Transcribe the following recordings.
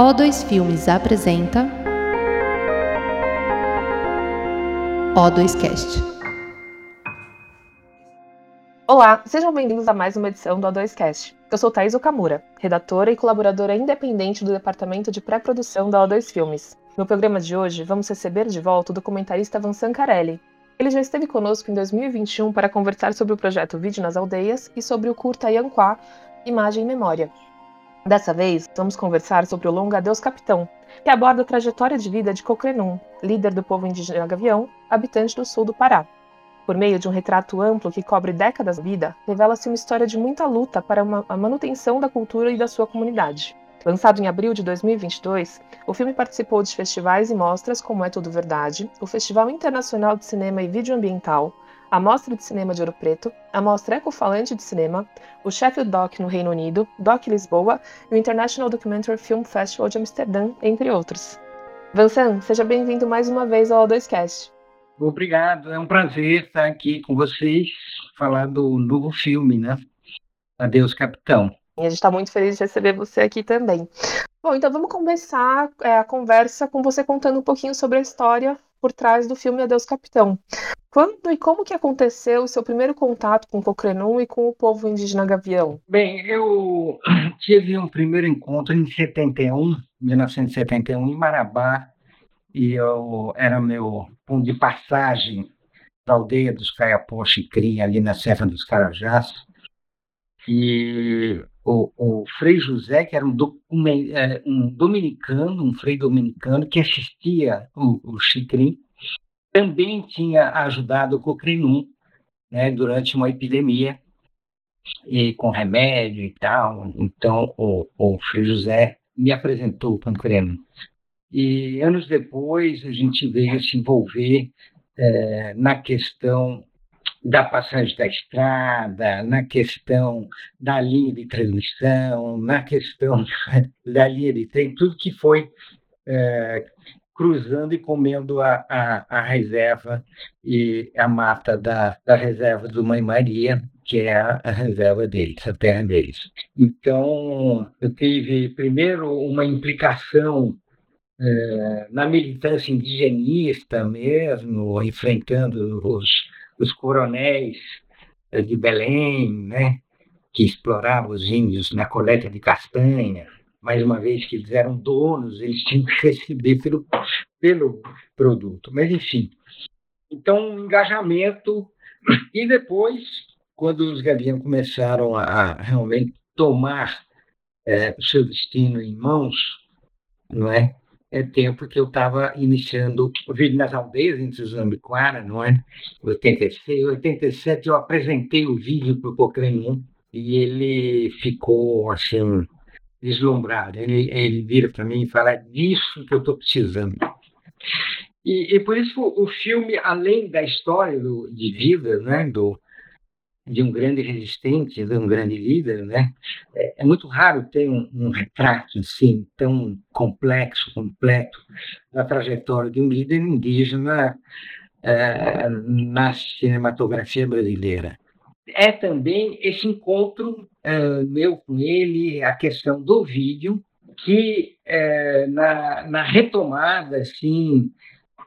O2 Filmes apresenta O2Cast. Olá, sejam bem-vindos a mais uma edição do O2Cast. Eu sou Thais Okamura, redatora e colaboradora independente do departamento de pré-produção da O2 Filmes. No programa de hoje, vamos receber de volta o documentarista Vansan Carelli. Ele já esteve conosco em 2021 para conversar sobre o projeto Vídeo nas Aldeias e sobre o curta Yanquá, Imagem e Memória, Dessa vez, vamos conversar sobre o longa Deus Capitão, que aborda a trajetória de vida de Cocrenum, líder do povo indígena Gavião, habitante do sul do Pará. Por meio de um retrato amplo que cobre décadas de vida, revela-se uma história de muita luta para a manutenção da cultura e da sua comunidade. Lançado em abril de 2022, o filme participou de festivais e mostras como É Tudo Verdade, o Festival Internacional de Cinema e Vídeo Ambiental, a Mostra de Cinema de Ouro Preto, a Mostra Ecofalante de Cinema, o Sheffield Doc no Reino Unido, Doc Lisboa e o International Documentary Film Festival de Amsterdã, entre outros. Vansan, seja bem-vindo mais uma vez ao O2Cast. Obrigado, é um prazer estar aqui com vocês, falar do novo filme, né? Adeus, Capitão. E a gente está muito feliz de receber você aqui também. Bom, então vamos começar é, a conversa com você contando um pouquinho sobre a história por trás do filme Adeus Capitão. Quando e como que aconteceu o seu primeiro contato com o Cocrenum e com o povo indígena Gavião? Bem, eu tive um primeiro encontro em 71, 1971, em Marabá, e eu era meu ponto de passagem da aldeia dos Caiapó Chicrim, ali na Serra dos Carajás, e o, o Frei José, que era um, é, um, dominicano, um frei dominicano, que assistia o, o Chicrim, também tinha ajudado o Cocrinum né, durante uma epidemia, e com remédio e tal. Então, o, o Frei José me apresentou o Pancreno. E anos depois, a gente veio se envolver é, na questão da passagem da estrada, na questão da linha de transmissão, na questão da linha de trem, tudo que foi é, cruzando e comendo a, a, a, reserva e a mata da, da reserva do Mãe Maria, que é a, reserva deles, a terra deles. Então, eu tive primeiro uma implicação é, na militância indigenista mesmo, enfrentando os os coronéis eh, de Belém, né, que exploravam os índios na coleta de castanha, mais uma vez que eles eram donos, eles tinham que receber pelo, pelo produto. Mas, enfim, então, um engajamento. E depois, quando os gaviões começaram a, realmente tomar é, o seu destino em mãos, não é? é tempo que eu estava iniciando o vídeo nas aldeias em Suzambiquara, não é? 86, 87 eu apresentei o vídeo para o Cochrane e ele ficou assim deslumbrado. Ele, ele vira para mim e fala: é disso que eu estou precisando. E, e, por isso o filme, além da história do, de vida, né, do, de um grande resistente, de um grande líder, né? É, é muito raro ter um, um, retrato assim tão complexo, completo da trajetória de um líder indígena é, na cinematografia brasileira. É também esse encontro é, meu com ele, a questão do vídeo, que é, na, na retomada assim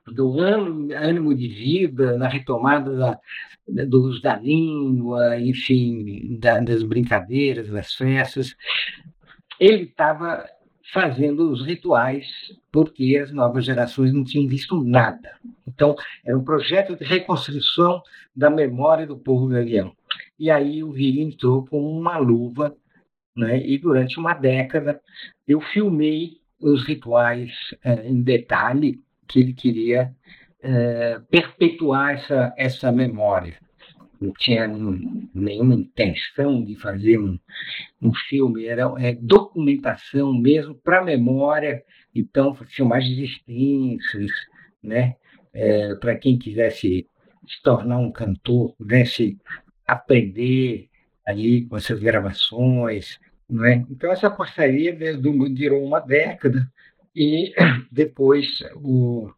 do ânimo de vida, na retomada da, do uso da língua, enfim, da, das brincadeiras, das festas. Ele estava fazendo os rituais porque as novas gerações não tinham visto nada. Então, era um projeto de reconstrução da memória do povo gavião. E aí o Vig entrou com uma luva, né? e durante uma década eu filmei os rituais eh, em detalhe que ele queria é, perpetuar essa, essa memória. Não tinha nenhuma intenção de fazer um, um filme, era é, documentação mesmo para memória, então filmagens extensas, né? É, para quem quisesse se tornar um cantor, pudesse aprender ali com essas gravações, não é? Então essa parceria durou uma década e depois o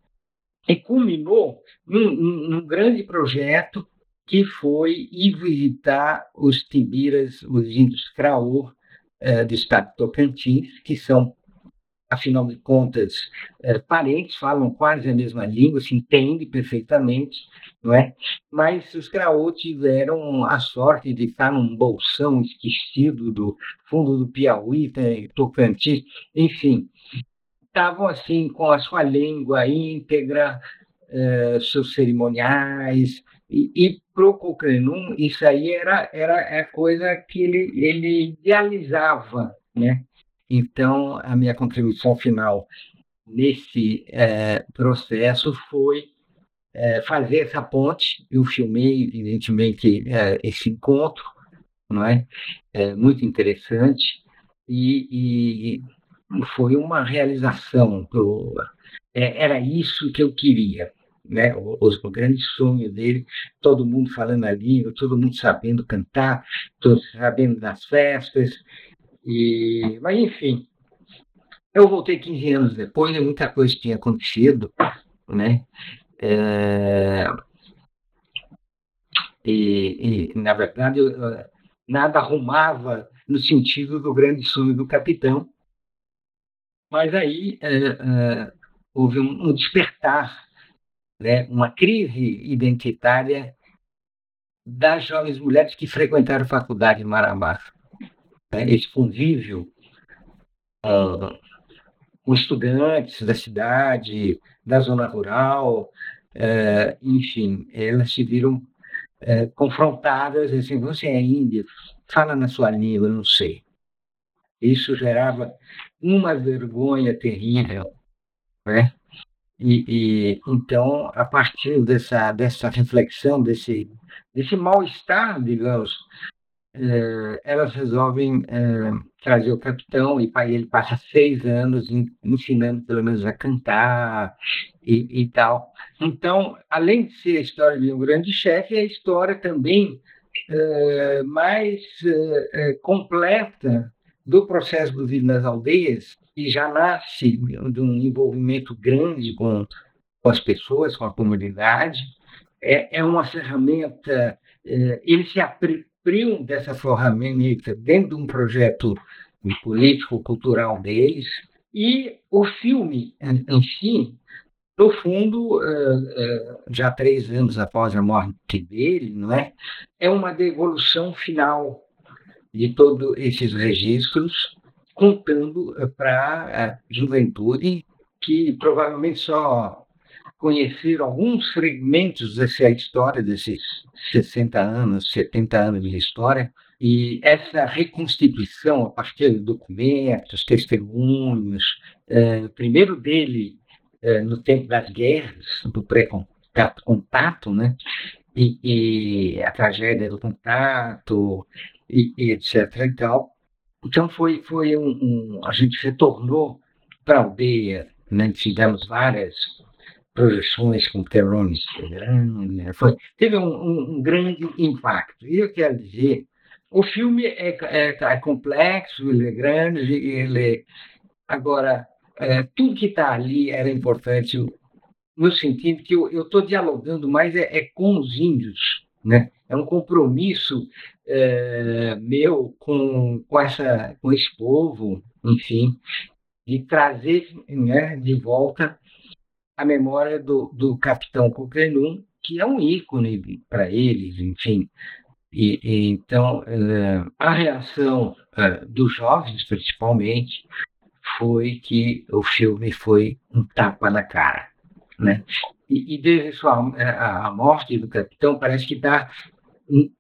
e culminou num, num, grande projeto que foi ir visitar os timbiras, os índios Craô, eh, do estado de Tocantins, que são afinal de contas, é, parentes falam quase a mesma língua, se entendem perfeitamente, não é? Mas os Craô tiveram a sorte de estar num bolsão esquecido do fundo do Piauí, Tocantins, enfim, estavam assim com a sua língua íntegra, é, seus cerimoniais, e, e para o Cocrenum, isso aí era, era a coisa que ele, ele idealizava, né? Então, a minha contribuição final nesse é, processo foi é, fazer essa ponte. Eu filmei, evidentemente, é, esse encontro, não é? é muito interessante e, e, foi uma realização. Do, é, era isso que eu queria. Né, o, o, grande sonho dele, todo mundo falando a língua, todo mundo sabendo cantar, todos sabendo das festas, e, mas, enfim, eu voltei 15 anos depois e muita coisa tinha acontecido, né? É, e, e, na verdade, eu, nada arrumava no sentido do grande sonho do capitão. Mas aí é, é, houve um, um despertar, né? uma crise identitária das jovens mulheres que frequentaram a faculdade em Marabá né, esse convívio uh, com estudantes da cidade, da zona rural, uh, enfim, elas se viram uh, confrontadas, assim, você é índia, fala na sua língua, não sei. Isso gerava uma vergonha terrível, né? E, e, então, a partir dessa, dessa reflexão, desse, desse mal-estar, digamos, é, elas resolvem é, trazer o capitão e ele passa seis anos ensinando pelo menos a cantar e, e, tal. Então, além de ser a história de um grande chefe, é a história também é, mais completa do processo do nas Aldeias, que já nasce de um envolvimento grande com, com as pessoas, com a comunidade. É, é uma ferramenta, ele se apre cumpriam dessa ferramenta dentro de um projeto político-cultural deles. E o filme em si, no fundo, eh, eh, já três anos após a morte dele, não é? É uma devolução final de todos esses registros, contando eh, para a juventude que provavelmente só conheceram alguns fragmentos dessa história, desses 60 anos, 70 anos de história, e essa reconstituição a partir de documentos, testemunhos, é, primeiro dele é, no tempo das guerras, do pré-contato, né? E, e, a tragédia do contato, e, e, etc. E tal. Então foi, foi um, um a gente retornou para a aldeia, né? fizemos várias projeções com terrones né? foi teve um, um, um, grande impacto. E eu quero dizer, o filme é, é, é complexo, ele é grande, ele agora é, tudo que está ali era importante no sentido que eu estou dialogando mais é, é, com os índios, né? É um compromisso é, meu com, com, essa, com esse povo, enfim, de trazer né, de volta a memória do, do capitão Coquelin, que é um ícone para eles, enfim. E, e então, uh, a reação uh, dos jovens, principalmente, foi que o filme foi um tapa na cara. Né? E, e desde sua, eh, a, a morte do capitão, parece que está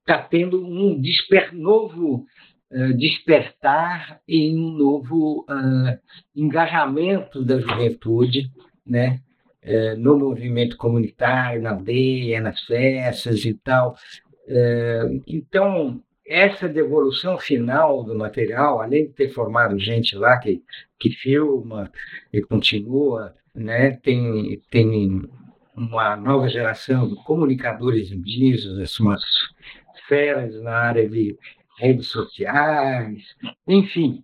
tá tendo um desper, novo uh, despertar e um novo engajamento da juventude né? É, no movimento comunitário, na aldeia, nas festas e tal. É, então, essa devolução final do material, além de ter formado gente lá que, que filma e continua, né, tem, tem uma nova geração de comunicadores indígenas, umas feras na área de redes sociais, enfim,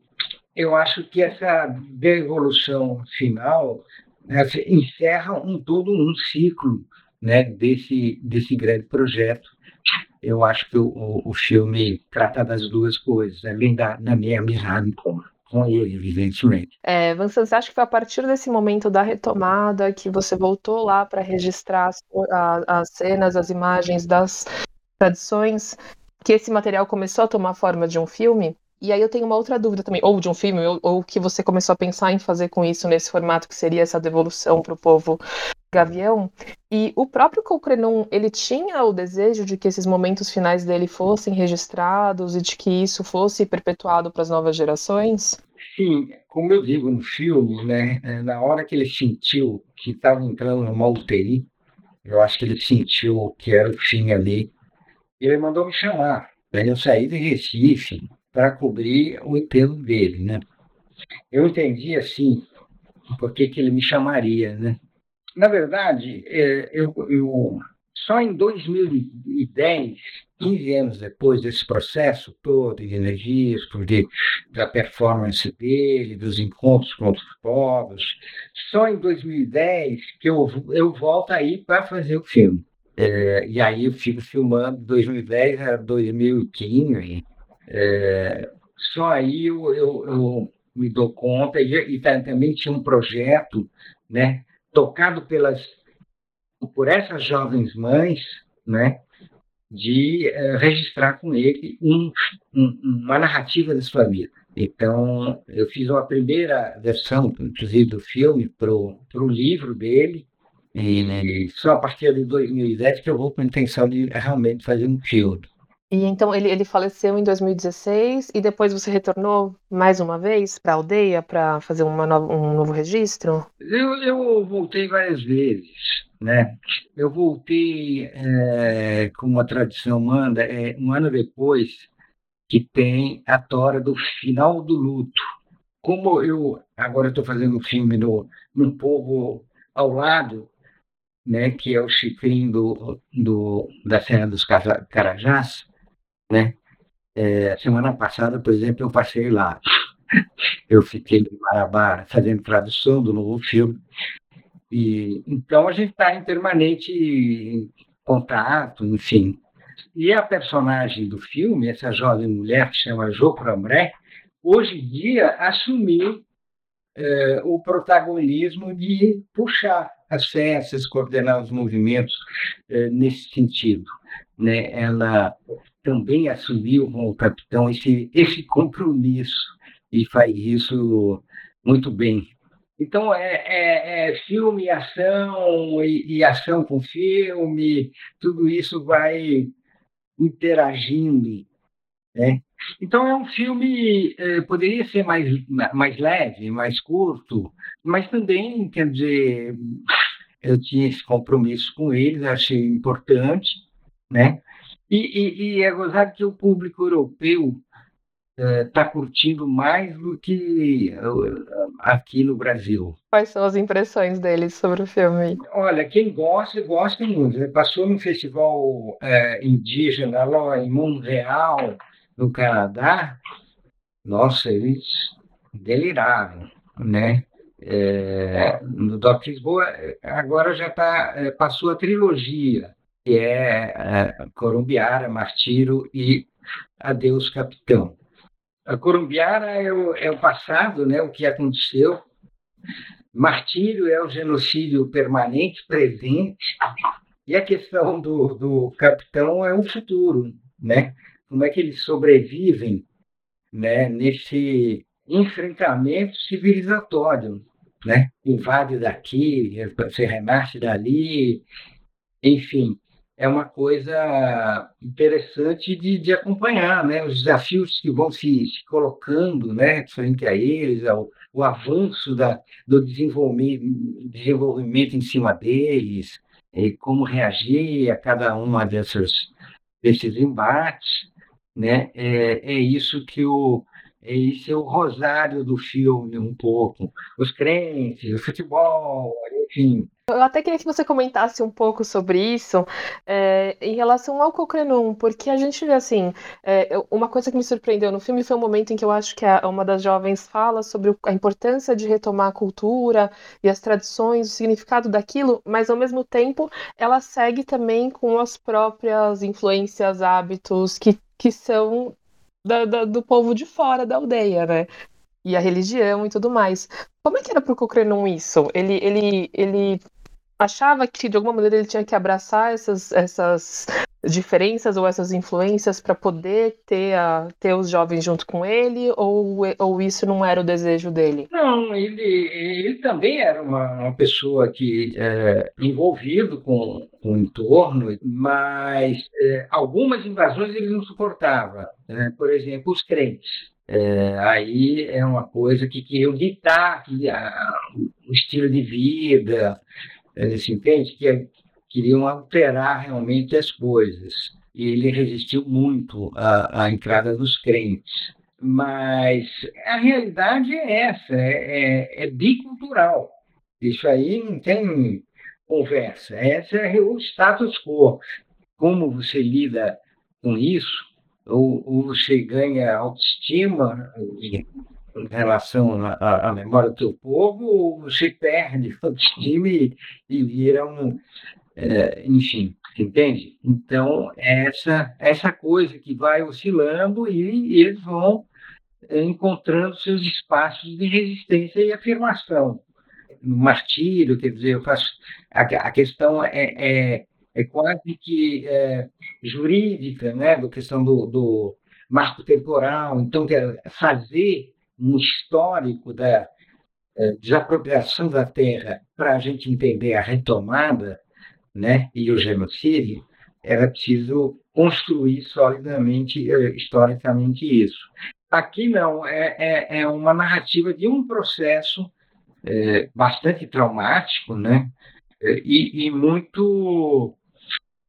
eu acho que essa devolução final né, encerra um todo um ciclo né, desse, desse grande projeto. Eu acho que o, o filme trata das duas coisas, além da, da minha amizade com, com ele, evidentemente. É, Vincent, você acha que foi a partir desse momento da retomada que você voltou lá para registrar as, as cenas, as imagens das tradições, que esse material começou a tomar forma de um filme? E aí eu tenho uma outra dúvida também, ou de um filme, ou, o que você começou a pensar em fazer com isso nesse formato que seria essa devolução para o povo Gavião. E o próprio Cocrenon, ele tinha o desejo de que esses momentos finais dele fossem registrados e de que isso fosse perpetuado para as novas gerações? Sim, como eu digo no filme, né, é, na hora que ele sentiu que estava entrando numa UTI, eu acho que ele sentiu que era o fim ali, ele mandou me chamar. Eu saí de Recife, para cobrir o enterro dele, né? Eu entendi assim, por que, ele me chamaria, né? Na verdade, é, eu, eu, só em 2010, 15 anos depois desse processo todo de energias, de, da performance dele, dos encontros com outros povos, só em 2010 que eu, eu volto aí para fazer o filme. É, e aí eu fico filmando 2010 a 2015, é, só aí eu, eu, eu, me dou conta, e, e também tinha um projeto né, tocado pelas, por essas jovens mães, né, de é, registrar com ele um, um, uma narrativa da sua vida. Então, eu fiz uma primeira versão, inclusive, do filme para o livro dele, e, né, só a partir de 2010 que eu vou com a intenção de realmente fazer um filme. E então ele, ele faleceu em 2016 e depois você retornou mais uma vez para a aldeia para fazer uma no, um novo registro? Eu, eu voltei várias vezes, né? Eu voltei, é, como a tradição manda, é, um ano depois que tem a tora do final do luto. Como eu agora estou fazendo um filme no, no povo ao lado, né, que é o chifrinho do, do, da Serra dos Carajás, né? É, semana passada, por exemplo, eu passei lá. Eu fiquei em Marabá fazendo tradução do novo filme. E, então a gente está em permanente contato, enfim. E a personagem do filme, essa jovem mulher que chama Jo hoje em dia assumiu é, o protagonismo de puxar as festas, coordenar os movimentos é, nesse sentido. Né? Ela também assumiu com o capitão esse, esse compromisso e faz isso muito bem. Então, é, é, é filme, ação e, e, ação com filme, tudo isso vai interagindo. Né? Então, é um filme, é, poderia ser mais, mais leve, mais curto, mas também, quer dizer, eu tinha esse compromisso com eles, achei importante, né? E, e, e é gozado que o público europeu está é, curtindo mais do que aqui no Brasil. Quais são as impressões deles sobre o filme? Olha, quem gosta, gosta muito. Passou no festival é, indígena lá em Montreal, no Canadá. Nossa, eles deliraram, né? É, no Doc Lisboa, agora já tá, passou a trilogia que é, é Corumbiara, Martiro e Adeus Capitão. A Corumbiara é o, é o passado, né, o que aconteceu. Martírio é o genocídio permanente, presente. E a questão do, do capitão é o futuro, né? Como é que eles sobrevivem né, nesse enfrentamento civilizatório, né? Invade daqui, se renasce dali, enfim é uma coisa interessante de, de acompanhar, né? Os desafios que vão se, se colocando, né? Frente a eles, ao, o avanço da, do desenvolvimento, desenvolvimento em cima deles, e como reagir a cada uma dessas, desses embates, né? É, é isso que o esse é o rosário do filme um pouco, os crentes, o futebol, enfim, eu até queria que você comentasse um pouco sobre isso é, em relação ao Cocrenon, porque a gente vê assim, é, uma coisa que me surpreendeu no filme foi um momento em que eu acho que a, uma das jovens fala sobre a importância de retomar a cultura e as tradições, o significado daquilo, mas ao mesmo tempo ela segue também com as próprias influências, hábitos que, que são da, da, do povo de fora da aldeia, né? e a religião e tudo mais. Como é que era para o Cochrane isso? Ele, ele, ele achava que de alguma maneira ele tinha que abraçar essas, essas diferenças ou essas influências para poder ter, a, ter os jovens junto com ele ou, ou isso não era o desejo dele? Não, ele, ele também era uma, uma pessoa que é, envolvido com, com o entorno, mas é, algumas invasões ele não suportava. Né? Por exemplo, os crentes. É, aí é uma coisa que queriam ditar que, o estilo de vida, se entende? Que queriam alterar realmente as coisas. E ele resistiu muito à, à entrada dos crentes. Mas a realidade é essa, é, é, é bicultural. Isso aí não tem conversa. Esse é o status quo. Como você lida com isso, ou, ou você ganha autoestima em, relação à, memória do teu povo, você perde autoestima e, e vira um, é, enfim, entende? Então, essa, essa coisa que vai oscilando e, e eles vão encontrando seus espaços de resistência e afirmação. No martírio, quer dizer, eu faço, a, a questão é, é, é, quase que é, jurídica, né, da questão do, do marco temporal. Então, fazer um histórico da é, desapropriação da terra para a gente entender a retomada né, e o genocídio, era preciso construir solidamente, eh, historicamente, isso. Aqui não, é, é, é uma narrativa de um processo é, bastante traumático, né, e, e, muito.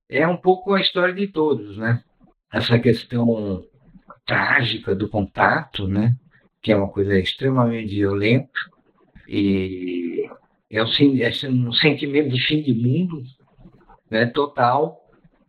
É um pouco a história de todos, né? Essa questão trágica do contato, né? Que é uma coisa extremamente violenta e é um, é um sentimento de fim de mundo, né, total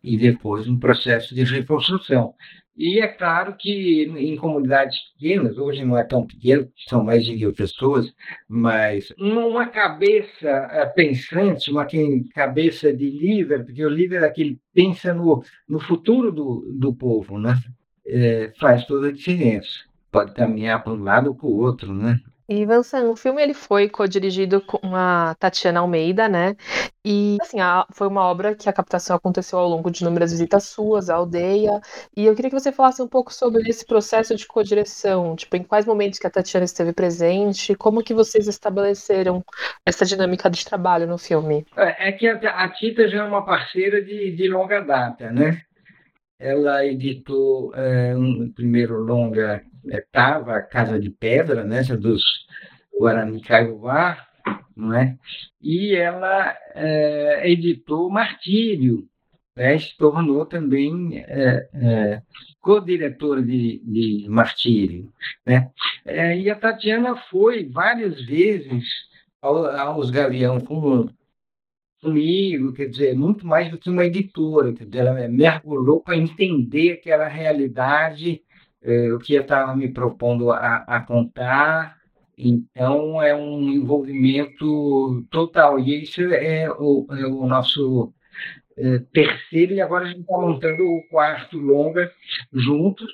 e depois um processo de reconstrução. E é claro que em comunidades pequenas, hoje não é tão pequeno, são mais de mil pessoas, mas uma cabeça eh, pensante, uma cabeça de líder, porque o líder é aquele que pensa no, no futuro do, do povo, né? É, faz toda a diferença. Pode caminhar para um lado ou para o outro, né? E Vincent, o filme ele foi co-dirigido com a Tatiana Almeida, né? E assim, a, foi uma obra que a captação aconteceu ao longo de inúmeras visitas suas à aldeia. E eu queria que você falasse um pouco sobre esse processo de co-direção, tipo, em quais momentos que a Tatiana esteve presente, como que vocês estabeleceram essa dinâmica de trabalho no filme? É, é que a, a Tita já é uma parceira de, de longa data, né? Ela editou é, um primeiro longa estava a Casa de Pedra, né, dos Guarani Kaiowá, não é? E ela é, editou Martírio, né, se tornou também é, é, co-diretora de, de Martírio. Né? É, e a Tatiana foi várias vezes ao, aos Gavião com, comigo, quer dizer, muito mais do que uma editora, quer dizer, ela mergulhou para entender aquela realidade é, o que eu estava me propondo a, a, contar. Então, é um envolvimento total. E isso é o, é o nosso é, terceiro, e agora a gente está montando o quarto longa juntos.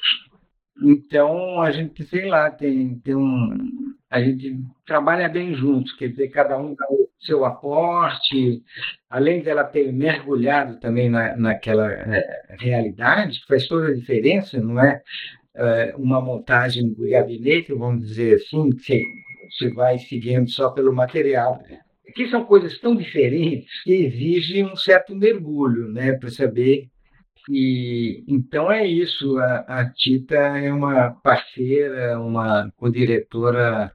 Então, a gente, sei lá, tem, tem um. A gente trabalha bem juntos, quer dizer, cada um dá o seu aporte, além dela ter mergulhado também na, naquela é, realidade, que faz toda a diferença, não é? Eh, uma montagem do gabinete, vamos dizer assim, que você vai seguindo só pelo material. Que são coisas tão diferentes que exigem um certo mergulho, né, para saber. E então é isso. A, a Tita é uma parceira, uma co-diretora.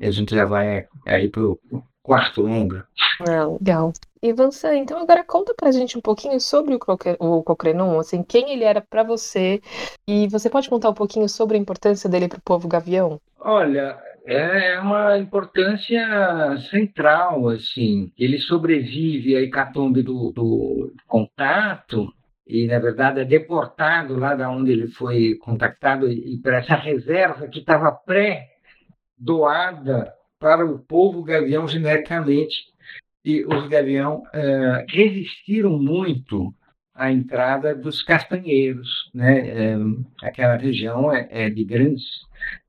A gente já vai aí para o quarto longa. Ah, legal. E você, então agora conta pra gente um pouquinho sobre o Cocrenon, assim, quem ele era para você, e você pode contar um pouquinho sobre a importância dele para o povo gavião? Olha, é uma importância central, assim, ele sobrevive à hecatombe do, do contato, e na verdade é deportado lá da onde ele foi contactado e para essa reserva que estava pré-doada para o povo gavião genericamente e os Gavião é, resistiram muito a entrada dos castanheiros, né? É, aquela região é, é, de grandes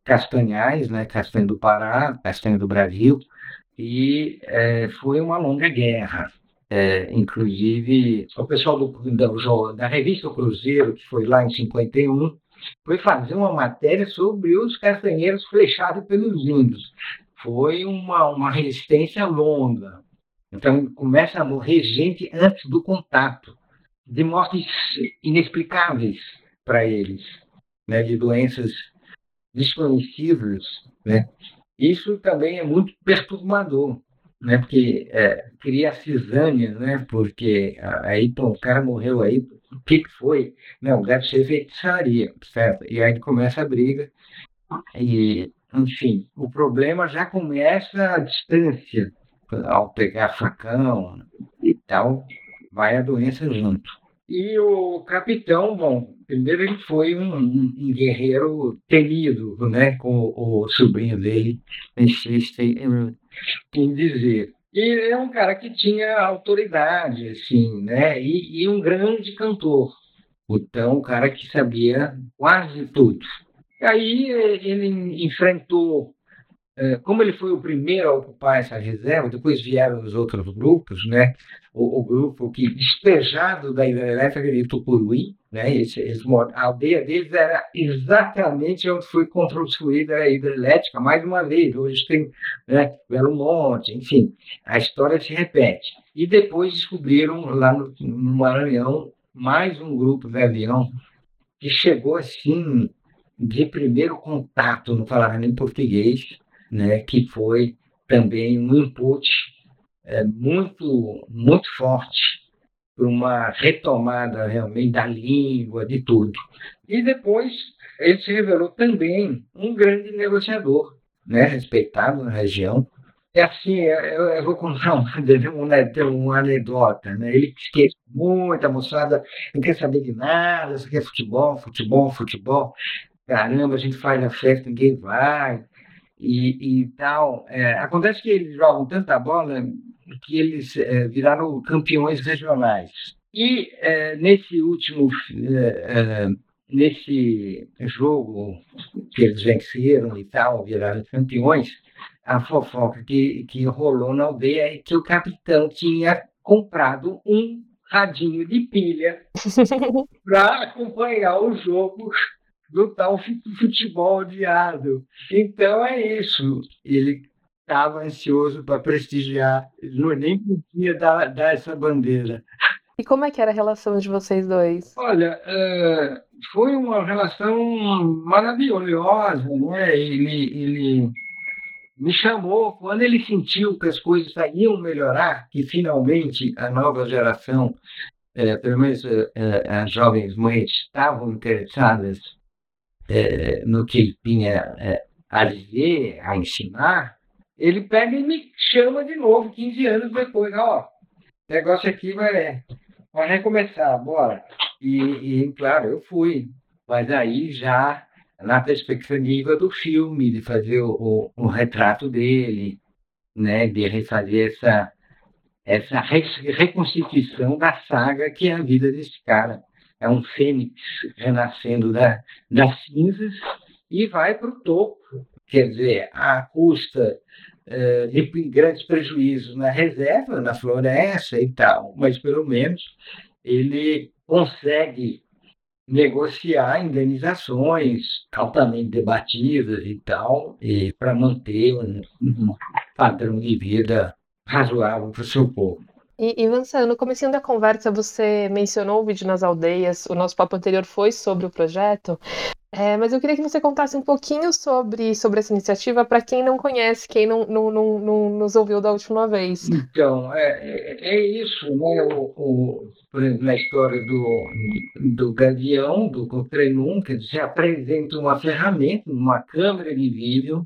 castanhais, né? Castanho do Pará, castanho do Brasil, e é, foi uma longa guerra. É, inclusive, o pessoal do, da, da revista Cruzeiro, que foi lá em 51, foi fazer uma matéria sobre os castanheiros flechados pelos índios. Foi uma, uma resistência longa. Então, começa a morrer gente antes do contato de mortes inexplicáveis para eles, né, de doenças desconhecidas, né? Isso também é muito perturbador, né? Porque é, cria cisânia, né? Porque aí pô, o cara morreu aí, o que, que foi? Não, deve ser feitiçaria, certo? E aí começa a briga e, enfim, o problema já começa à distância, ao pegar facão e tal, vai a doença junto. E o capitão, bom, primeiro ele foi um, um guerreiro temido, né, com o, sobrinho dele, insiste em dizer. E é um cara que tinha autoridade, assim, né, e, e um grande cantor. Então, um cara que sabia quase tudo. E aí ele enfrentou como ele foi o primeiro a ocupar essa reserva, depois vieram os outros grupos, né? O, o grupo que, despejado da hidrelétrica de Tucuruí, né? Esse, esse, a aldeia deles era exatamente onde foi construída a hidrelétrica, mais uma vez. Hoje tem né, Belo Monte, enfim, a história se repete. E depois descobriram lá no, no Maranhão mais um grupo de avião que chegou assim de primeiro contato, não falava nem português, né, que foi também um input é, muito, muito forte para uma retomada realmente da língua, de tudo. E depois ele se revelou também um grande negociador, né, respeitado na região. É assim, eu, eu vou contar uma, uma, uma anedota. Né? Ele esquece muito, a moçada não quer saber de nada, só quer futebol, futebol, futebol. Caramba, a gente faz a festa, ninguém vai e, e tal. É, acontece que eles jogam tanta bola que eles é, viraram campeões regionais. E é, nesse último é, é, nesse jogo que eles venceram e tal, viraram campeões, a fofoca que, que rolou na aldeia é que o capitão tinha comprado um radinho de pilha para acompanhar o jogo do tal futebol odiado. Então é isso. Ele estava ansioso para prestigiar, ele nem podia dar, dar, essa bandeira. E como é que era a relação de vocês dois? Olha, uh, foi uma relação maravilhosa, né? Ele, ele me chamou quando ele sentiu que as coisas iam melhorar, que finalmente a nova geração, é, pelo menos é, as jovens mães, estavam interessadas é, no que ele tinha é, a dizer, a ensinar, ele pega e me chama de novo, 15 anos depois. Ó, o negócio aqui vai, vai recomeçar, bora. E, e, claro, eu fui. Mas aí já na perspectiva do filme, de fazer o, o, o retrato dele, né, de refazer essa, essa reconstituição da saga que é a vida desse cara é um fênix renascendo da, das cinzas e vai para o topo. Quer dizer, à custa uh, de grandes prejuízos na reserva, na floresta e tal, mas pelo menos ele consegue negociar indenizações altamente debatidas e tal, e para manter um, um padrão de vida razoável para o seu povo. E, e no começo da conversa você mencionou o vídeo nas aldeias, o nosso papo anterior foi sobre o projeto, é, mas eu queria que você contasse um pouquinho sobre, sobre essa iniciativa para quem não conhece, quem não, não, não, não, nos ouviu da última vez. Então, é, é, é isso, né? O, o, por exemplo, na história do, do Gavião, do Cochrane que se apresenta uma ferramenta, uma câmera de vídeo,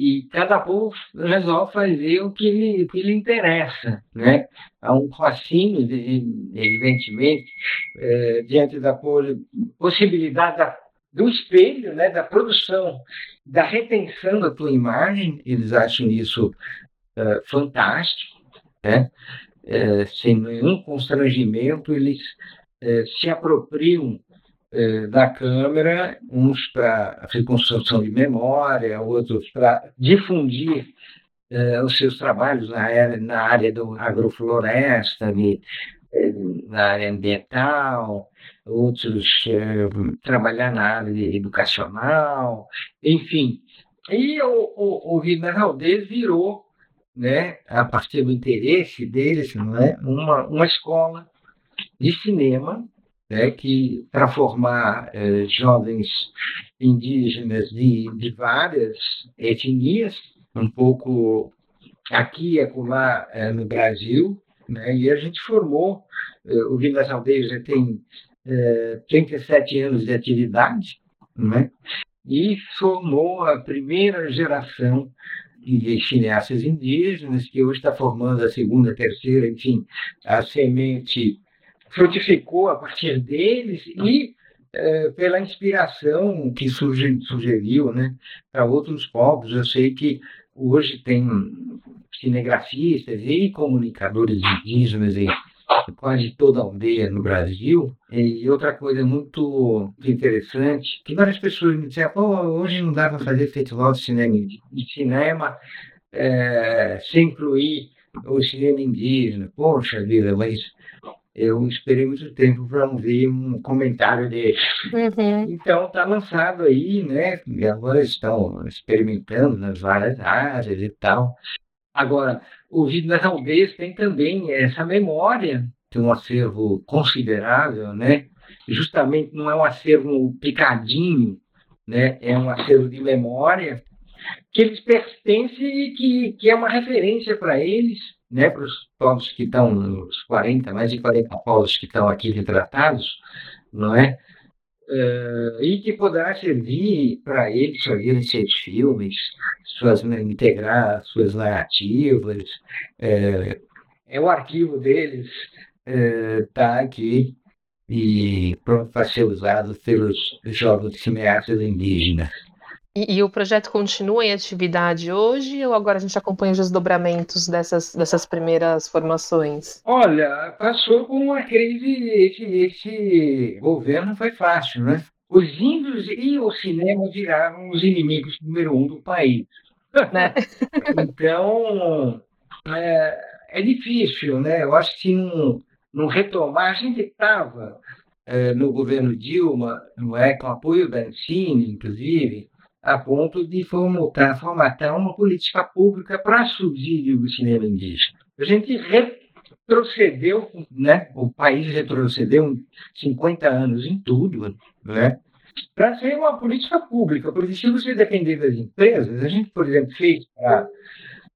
e cada povo resolve fazer o que lhe, o que lhe interessa. Né? Há um fascínio, evidentemente, é, diante da possibilidade da, do espelho, né, da produção, da retenção da tua imagem, eles acham isso é, fantástico, né? É, sem nenhum constrangimento, eles se apropriam é, da câmera, uns para reconstrução de memória, outros para difundir é, os seus trabalhos na área, na área do agrofloresta, de, é, na área ambiental, outros é, trabalhar na área educacional, enfim. E o, o, o virou, né, a partir do interesse deles, não é, uma, uma escola de cinema né, que para formar eh, jovens indígenas de, de várias etnias, um pouco aqui e acolá eh, no Brasil, né, e a gente formou, eh, o Vilas Aldeias já tem eh, 37 anos de atividade, né, e formou a primeira geração de cineastas indígenas, que hoje está formando a segunda, terceira, enfim, a semente frutificou a partir deles e é, pela inspiração que sugeriu né, para outros povos. Eu sei que hoje tem cinegrafistas e comunicadores indígenas em quase toda aldeia no Brasil. E outra coisa muito interessante, que várias pessoas me disseram, Pô, hoje não dá para fazer festival de cinema, de cinema é, sem incluir o cinema indígena. Poxa vida, mas eu esperei muito tempo para não ver um comentário dele. Uhum. Então está lançado aí, né? E agora estão experimentando nas várias áreas e tal. Agora, o Vídeo das Aldeias tem também essa memória, tem um acervo considerável, né? Justamente não é um acervo picadinho, né? É um acervo de memória que eles pertencem e que, que é uma referência para eles né, para os povos que estão, os 40, mais de 40 povos que estão aqui retratados, não é? Uh, e que poderá servir para eles fazerem seus filmes, suas, né, integrar suas narrativas. É, é o arquivo deles está é, aqui e pronto para ser usado pelos jovens cineastas indígenas. E, e, o projeto continua em atividade hoje ou agora a gente acompanha os desdobramentos dessas, dessas primeiras formações? Olha, passou por uma crise, esse, esse governo foi fácil, né? Os índios e o cinema viraram os inimigos número um do país. Né? então, é, é, difícil, né? Eu acho que não, não retomar, a gente estava é, no governo Dilma, não é, com apoio da Ancine, inclusive, a ponto de formatar, formatar uma política pública para subsídio do cinema indígena. A gente retrocedeu, né? o país retrocedeu 50 anos em tudo, né? para ser uma política pública, porque se você depender das empresas, a gente, por exemplo, fez para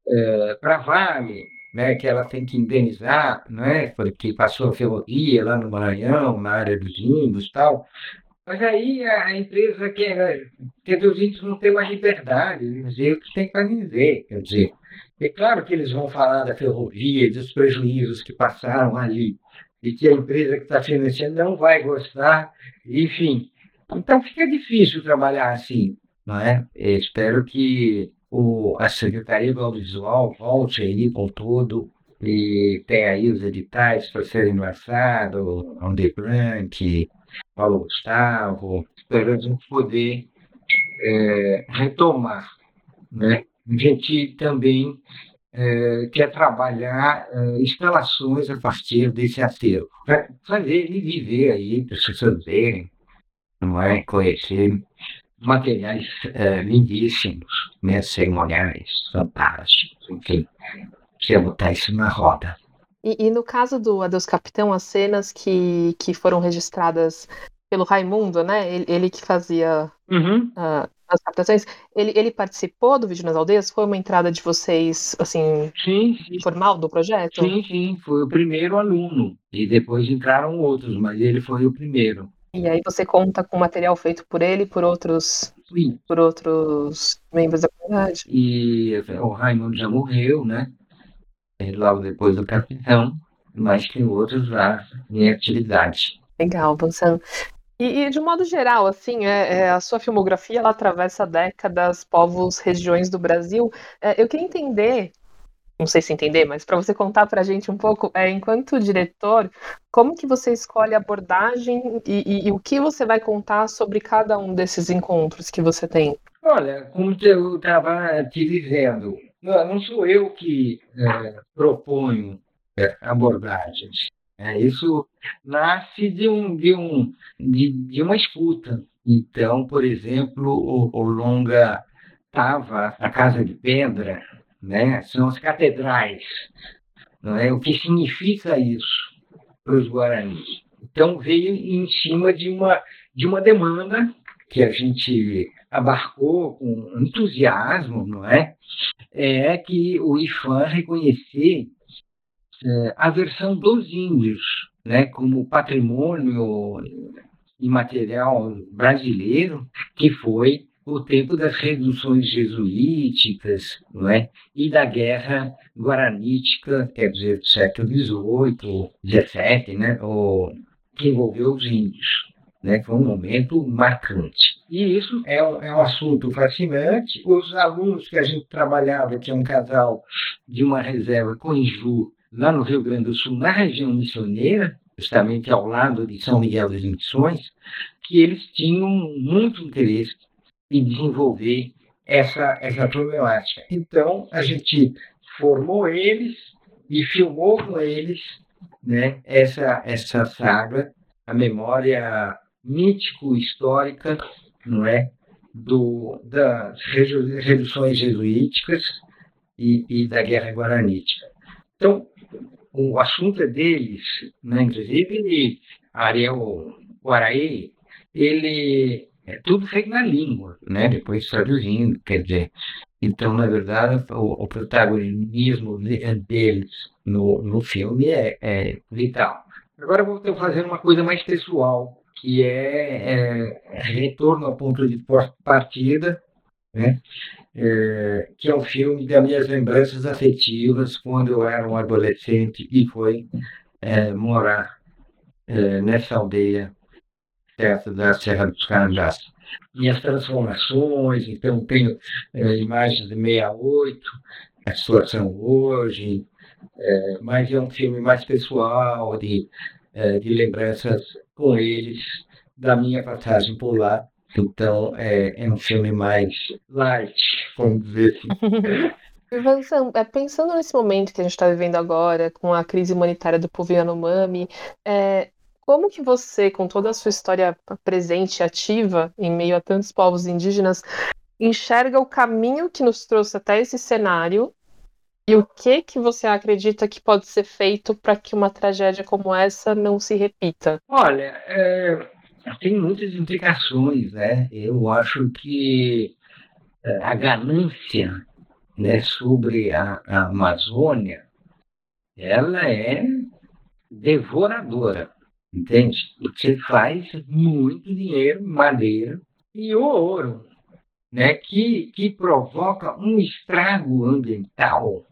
é, a Vale, né, que ela tem que indenizar, né, porque passou a ferrovia lá no Maranhão, na área dos índios e tal, mas aí a empresa quer, quer ver os índios não ter mais liberdade, dizer o que tem para dizer. Quer dizer, é claro que eles vão falar da ferrovia, dos prejuízos que passaram ali, e que a empresa que está financiando não vai gostar, enfim. Então fica difícil trabalhar assim, não é? Eu espero que o, a Secretaria do Audiovisual volte aí com tudo e tenha aí os editais para serem lançados, on the grant, Paulo Gustavo, para a gente poder é, retomar. Né? A gente também é, quer trabalhar é, instalações a partir desse acervo, para fazer ele viver aí, para as pessoas verem, não é? conhecer materiais é, lindíssimos, né? cerimoniais, fantásticos, enfim, quer botar isso na roda. E, e, no caso do Adeus Capitão, as cenas que, que foram registradas pelo Raimundo, né? Ele, ele que fazia uhum. uh, as captações, ele, ele participou do vídeo nas aldeias? Foi uma entrada de vocês, assim, sim, sim. formal do projeto? Sim, sim, foi o primeiro aluno. E depois entraram outros, mas ele foi o primeiro. E aí você conta com material feito por ele, por outros, sim. por outros membros da comunidade? E o Raimundo já morreu, né? Logo depois do capitão, mas tem outros lá em atividade. Legal, Vansan. E, e, de modo geral, assim, é, é, a sua filmografia ela atravessa décadas, povos, regiões do Brasil. É, eu queria entender não sei se entender, mas para você contar para a gente um pouco, é, enquanto diretor, como que você escolhe a abordagem e, e, e, o que você vai contar sobre cada um desses encontros que você tem? Olha, como eu estava te dizendo, não, não, sou eu que é, proponho é, abordagens. É, isso nasce de, um, de, um, de, de uma escuta. Então, por exemplo, o, o longa estava a Casa de Pedra, né? são as catedrais. Não é? O que significa isso para os guaranis? Então, veio em cima de uma, de uma demanda que a gente abarcou com entusiasmo, não é? É que o IFAM reconhecer é, a versão dos índios, né, como patrimônio imaterial brasileiro, que foi o tempo das reduções jesuíticas não é? e da guerra guaranítica, quer dizer, do século XVIII, XVII, né? o, que envolveu os índios. Né? Foi um momento marcante. E isso é um, é um assunto fascinante. Os alunos que a gente trabalhava, que é um casal de uma reserva com Inju, lá no Rio Grande do Sul, na região missioneira, justamente ao lado de São Miguel das Missões, que eles tinham muito interesse e desenvolver essa, essa problemática. Então, a gente formou eles e filmou com eles né, essa, essa saga, a memória mítico-histórica não é, do, das reduções jesuíticas e, e da Guerra Guaranítica. Então, o assunto é deles, né? inclusive Ariel Guaraí, ele é tudo feito na língua, né? Depois traduzindo, quer dizer. Então, na verdade, o, o protagonismo deles no, no filme é, é vital. Agora eu vou fazer uma coisa mais pessoal, que é, é Retorno ao Ponto de Partida, né? É, que é um filme das minhas lembranças afetivas quando eu era um adolescente e foi é, morar é, nessa aldeia perto da Serra dos Carajás. Minhas transformações, então tenho é, imagens de 68, a situação hoje, é, mas é um filme mais pessoal, de, é, de lembranças com eles da minha passagem por lá. Então é, é um filme mais light, vamos dizer assim. É, pensando nesse momento que a gente está vivendo agora, com a crise humanitária do povo Yanomami, é, como que você, com toda a sua história presente e ativa em meio a tantos povos indígenas, enxerga o caminho que nos trouxe até esse cenário e o que que você acredita que pode ser feito para que uma tragédia como essa não se repita? Olha, é, tem muitas implicações, né? Eu acho que é, a ganância né, sobre a, a Amazônia, ela é devoradora. Entende? Você faz muito dinheiro, madeira e ouro, né? que, que provoca um estrago ambiental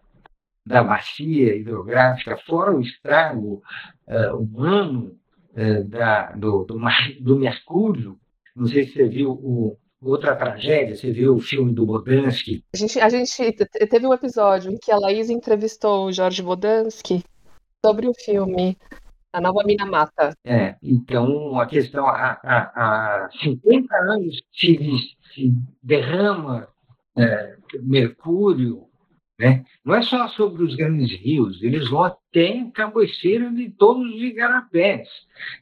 da bacia hidrográfica, fora o estrago uh, humano uh, da, do, do, do, mercúrio. Não sei se você viu o, outra tragédia, você viu o filme do Bodansky. A gente, a gente teve um episódio em que a Laís entrevistou o Jorge Bodansky sobre o filme a nova mina mata. É, então a questão, há, há, há 50 anos se, se derrama é, mercúrio, né? não é só sobre os grandes rios, eles a cabeceira de todos os igarapés.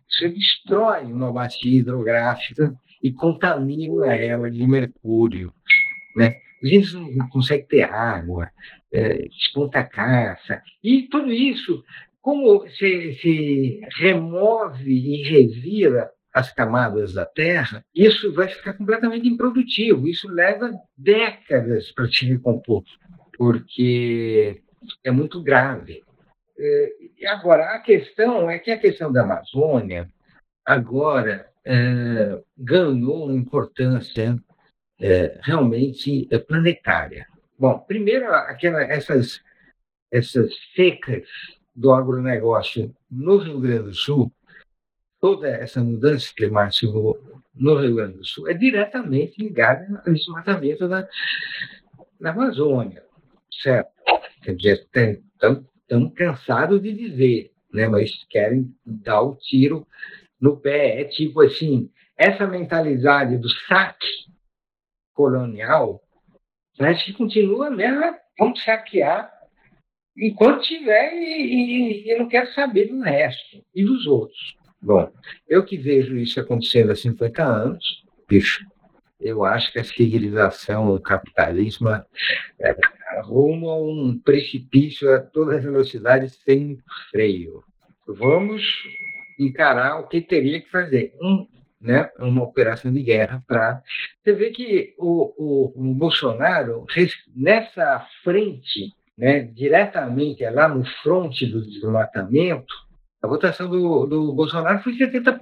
Você destrói uma bacia hidrográfica e contamina ela de mercúrio. Né? A gente não consegue ter água, é, caça, e tudo isso como se, se remove e revira as camadas da Terra, isso vai ficar completamente improdutivo. Isso leva décadas para se recompor, porque é muito grave. E agora, a questão é que a questão da Amazônia agora é, ganhou uma importância é, realmente planetária. Bom, primeiro, aquela, essas, essas secas do agronegócio no Rio Grande do Sul, toda essa mudança climática no Rio Grande do Sul é diretamente ligada ao desmatamento da, da Amazônia, certo? Quer dizer, estão cansados de dizer, né? mas querem dar o tiro no pé. É tipo assim, essa mentalidade do saque colonial parece que continua mesmo, vamos saquear enquanto tiver e, e, e não quero saber do resto e dos outros. Bom, eu que vejo isso acontecendo há 50 anos, bicho, eu acho que a civilização, o capitalismo, é, rumo a um precipício a toda velocidade sem freio. Vamos encarar o que teria que fazer. Um, né, uma operação de guerra para. Você vê que o, o, o, Bolsonaro, nessa frente, né, diretamente lá no fronte do desmatamento, a votação do, do Bolsonaro foi 70%.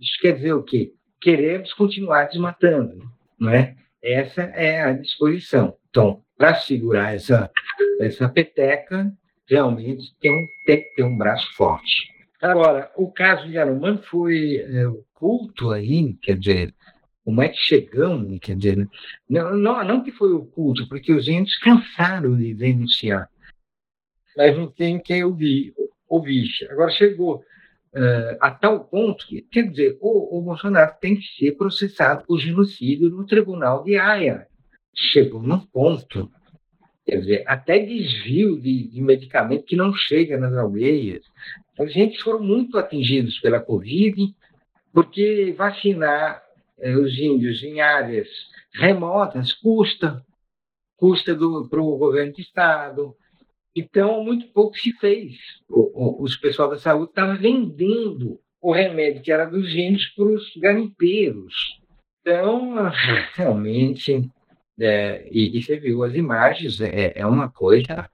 Isso quer dizer o quê? Queremos continuar desmatando. Não é? Essa é a disposição. Então, para segurar essa, essa peteca, realmente tem, um, tem que ter um braço forte. Agora, o caso de Yanomami foi é, oculto aí, quer dizer, como é que chegamos, quer dizer, não, não, não que foi oculto, porque os índios cansaram de denunciar, mas não tem quem ouvir, ouvir. Agora chegou uh, a tal ponto que, quer dizer, o, o Bolsonaro tem que ser processado por genocídio no tribunal de Haia. Chegou num ponto Quer dizer, até desvio de, de medicamento que não chega nas aldeias. Os gente foram muito atingidos pela Covid, porque vacinar eh, os índios em áreas remotas custa, custa para o governo do Estado. Então, muito pouco se fez. O, o, os pessoal da saúde estavam vendendo o remédio que era dos índios para os garimpeiros. Então, realmente, é, e, e, você viu as imagens, é, é uma coisa.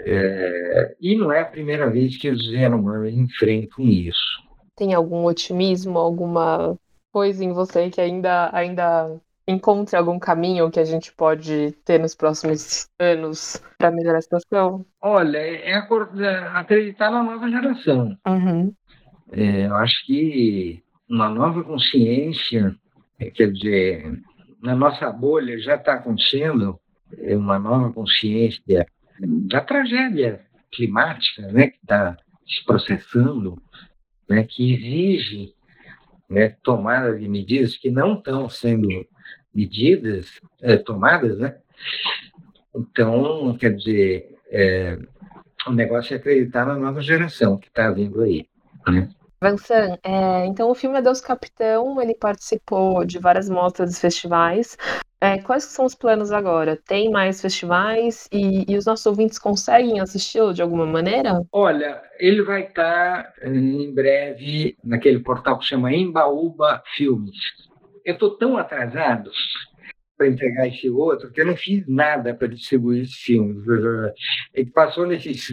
É, e não é a primeira vez que os Yanomami enfrentam isso. Tem algum otimismo, alguma coisa em você que ainda, ainda encontre algum caminho que a gente pode ter nos próximos anos para melhorar a situação? Olha, é, é, é acreditar na nova geração. Uhum. É, eu acho que uma nova consciência, quer dizer, na nossa bolha já está acontecendo uma nova consciência da tragédia climática né, que está se processando, né, que exige né, tomada de medidas que não estão sendo medidas é, tomadas, né? Então, quer dizer, é, o negócio é acreditar na nova geração que está vindo aí. Né? Vansan, é, então o filme Adeus Capitão, ele participou de várias mostras e festivais. É, quais são os planos agora? Tem mais festivais e, e os nossos ouvintes conseguem assisti-lo de alguma maneira? Olha, ele vai estar em breve naquele portal que chama Embaúba Filmes. Eu estou tão atrasado para entregar esse outro que eu não fiz nada para distribuir esse filme. Ele passou nesses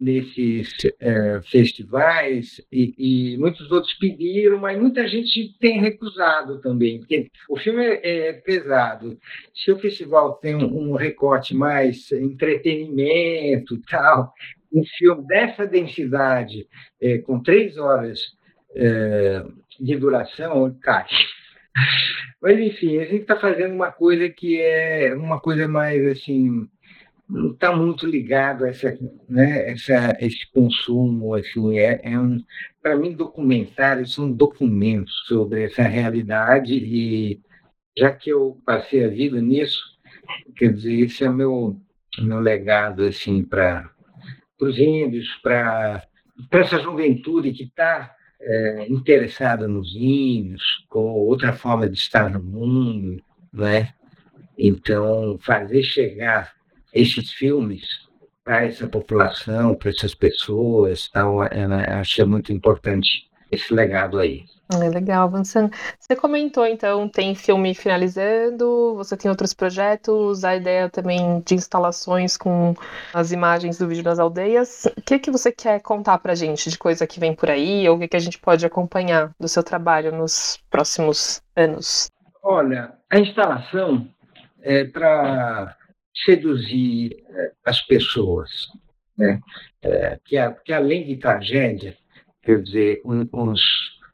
nesses é, festivais e, e, muitos outros pediram, mas muita gente tem recusado também, porque o filme é, é pesado. Se o festival tem um, um recorte mais entretenimento tal, um filme dessa densidade, é, com três horas é, de duração, cai. Mas, enfim, a gente está fazendo uma coisa que é uma coisa mais, assim, não está muito ligado a essa, né, essa, esse consumo. Assim, é, é um, Para mim, documentários são documentos sobre essa realidade e já que eu passei a vida nisso, quer dizer, esse é meu meu legado assim para os índios, para essa juventude que está é, interessada nos índios, com outra forma de estar no mundo, né? Então, fazer chegar esses filmes para essa população, para essas pessoas, tal, acho que é muito importante esse legado aí. É legal, Vansan. Você comentou, então, tem filme finalizando, você tem outros projetos, a ideia também de instalações com as imagens do vídeo das aldeias. O que, que você quer contar para gente de coisa que vem por aí, ou o que, que a gente pode acompanhar do seu trabalho nos próximos anos? Olha, a instalação é para seduzir eh, as pessoas, né? É, que, que além de tragédia, quer dizer, os,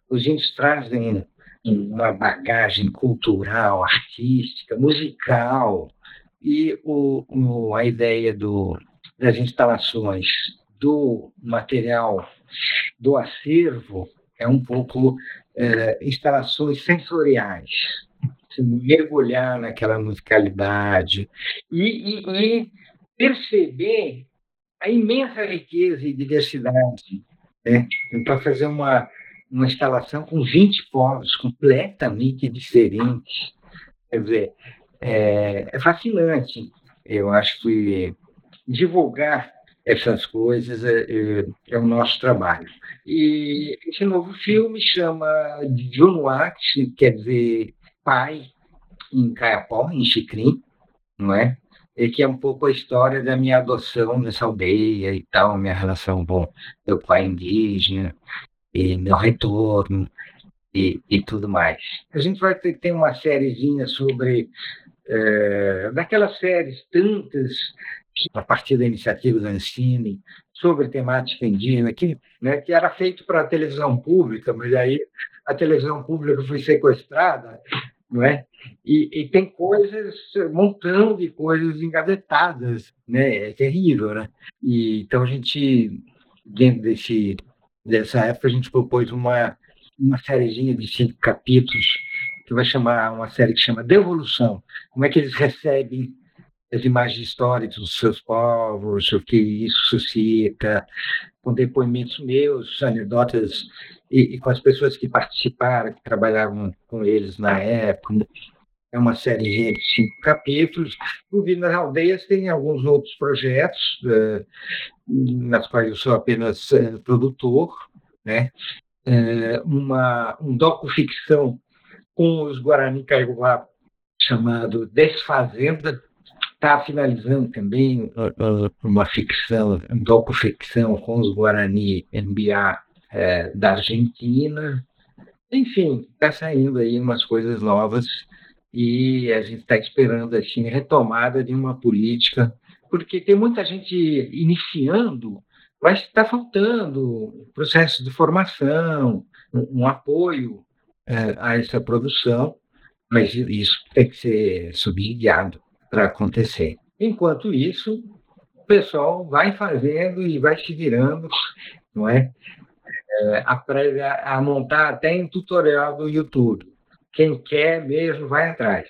os índios trazem uma bagagem cultural, artística, musical, e o, o, a ideia do, das instalações do material do acervo é um pouco é, instalações sensoriais, mergulhar naquela musicalidade e, e, e, perceber a imensa riqueza e diversidade. Né? Então, fazer uma, uma instalação com 20 povos completamente diferentes. Quer dizer, é, é fascinante. Eu acho que divulgar essas coisas é, é, é, o nosso trabalho. E esse novo filme chama Junuá, que quer dizer pai em Caiapó, em Chicrim, não é? E que é um pouco a história da minha adoção nessa aldeia e tal, minha relação com meu pai indígena e meu retorno e, e tudo mais. A gente vai ter, ter uma sériezinha sobre é, daquelas séries tantas a partir da iniciativa da Ancine, sobre temática indígena, que, né, que era feito para a televisão pública, mas aí a televisão pública foi sequestrada, não é? E, e, tem coisas, montão de coisas engavetadas, né? É terrível, né? E, então a gente, dentro desse, dessa época, a gente propôs uma, uma sériezinha de cinco capítulos que vai chamar uma série que chama Devolução. Como é que eles recebem as imagens históricas dos seus povos, o que isso suscita, com depoimentos meus, anedotas e, e, com as pessoas que participaram, que trabalhavam com eles na época. É uma série de cinco capítulos. O Vida nas Aldeias tem alguns outros projetos, uh, nas quais eu sou apenas uh, produtor, né? Uh, uma, um docu-ficção com os Guarani Kaiowá chamado Desfazenda, está finalizando também uma ficção, docu-ficção com os Guarani NBA é, da Argentina. Enfim, está saindo aí umas coisas novas e a gente está esperando assim retomada de uma política, porque tem muita gente iniciando, mas está faltando processo de formação, um, um apoio é, a essa produção, mas isso tem que ser subsidiado para acontecer. Enquanto isso, o pessoal vai fazendo e vai se virando, não é? é aprende a, a montar até em tutorial do YouTube. Quem quer mesmo vai atrás.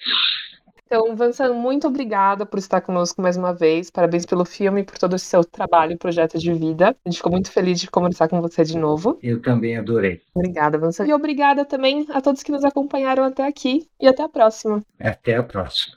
Então, Vansan, muito obrigada por estar conosco mais uma vez. Parabéns pelo filme e por todo o seu trabalho e projeto de vida. A gente ficou muito feliz de conversar com você de novo. Eu também adorei. Obrigada, Vansan. E obrigada também a todos que nos acompanharam até aqui. E até a próxima. Até a próxima.